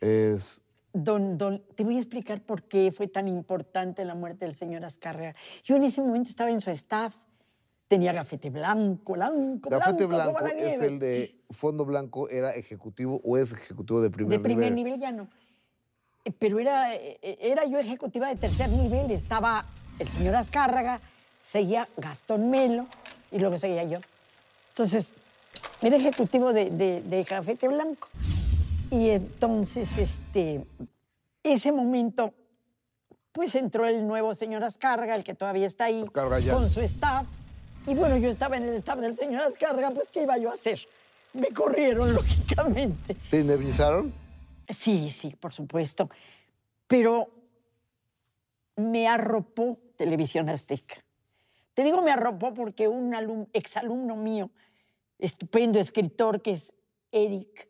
Es Don, don, te voy a explicar por qué fue tan importante la muerte del señor Azcárraga. Yo en ese momento estaba en su staff, tenía gafete blanco, blanco, Gafete blanco, Blanco como la es el de Fondo Blanco, ¿era ejecutivo o es ejecutivo de primer de primer nivel? nivel ya no. Eh, Pero era, eh, era yo ejecutiva de tercer nivel, estaba el señor Azcárraga, seguía Gastón Melo y luego seguía yo. Entonces, era ejecutivo de, de, de Cafete Blanco. Y entonces, este, ese momento, pues entró el nuevo señor Azcárraga, el que todavía está ahí, con su staff. Y bueno, yo estaba en el staff del señor Azcárraga, pues ¿qué iba yo a hacer? Me corrieron, lógicamente. ¿Te indemnizaron? Sí, sí, por supuesto. Pero me arropó Televisión Azteca. Te digo me arropó porque un alum- exalumno mío, estupendo escritor que es Eric,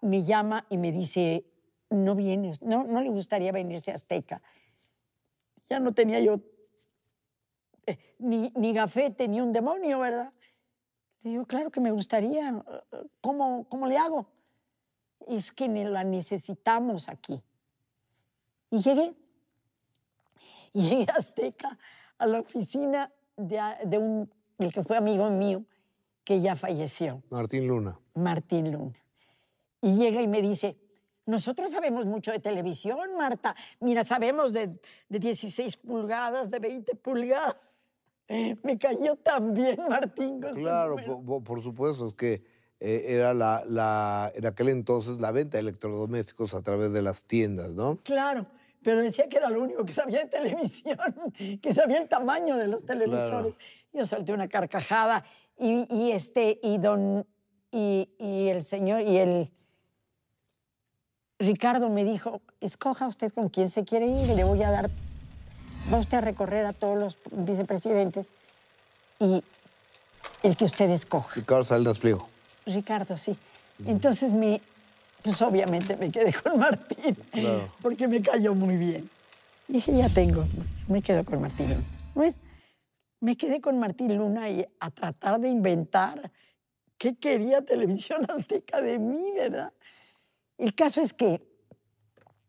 me llama y me dice, no vienes, no, no le gustaría venirse a Azteca. Ya no tenía yo eh, ni, ni gafete, ni un demonio, ¿verdad? Le digo, claro que me gustaría. ¿Cómo, cómo le hago? es que la necesitamos aquí. Y llegué. Y llegué a Azteca, a la oficina de, a- de un, el que fue amigo mío, que ya falleció, Martín Luna. Martín Luna. Y llega y me dice, nosotros sabemos mucho de televisión, Marta. Mira, sabemos de, de 16 pulgadas, de 20 pulgadas. Me cayó tan bien Martín. su Claro, número. po- po- por, supuesto, es que eh, era la, la, en aquel entonces la venta de electrodomésticos a través de las tiendas, ¿no? Claro, pero decía que era lo único que sabía de televisión, que sabía el tamaño de los televisores. Yo solté una carcajada y, y este, y don, y, y el señor, y el Ricardo me dijo, escoja usted con quién se quiere ir, le voy a dar, va usted a recorrer a todos los vicepresidentes y el que usted escoja. Ricardo Salinas Pliego. Ricardo, sí. Entonces me, pues obviamente me quedé con Martín, Claro. porque me cayó muy bien. Dije, ya tengo, me quedo con Martín Luna. Bueno, me quedé con Martín Luna y a tratar de inventar qué quería Televisión Azteca de mí, ¿verdad? El caso es que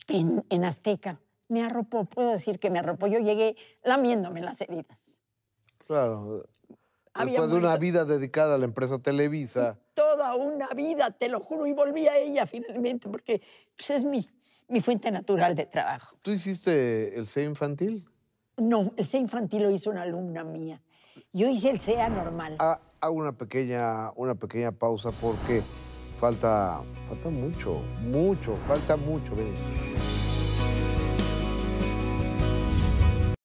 en, en Azteca me arropó, puedo decir que me arropó. Yo llegué lamiéndome las heridas. Claro. Había Después de una vida dedicada a la empresa Televisa, toda una vida, te lo juro, y volví a ella finalmente, porque pues, es mi, mi fuente natural de trabajo. ¿tú hiciste el C infantil? No, el C infantil lo hizo una alumna mía. Yo hice el CEA normal. Ah, hago una pequeña, una pequeña pausa porque falta, falta mucho, mucho, falta mucho.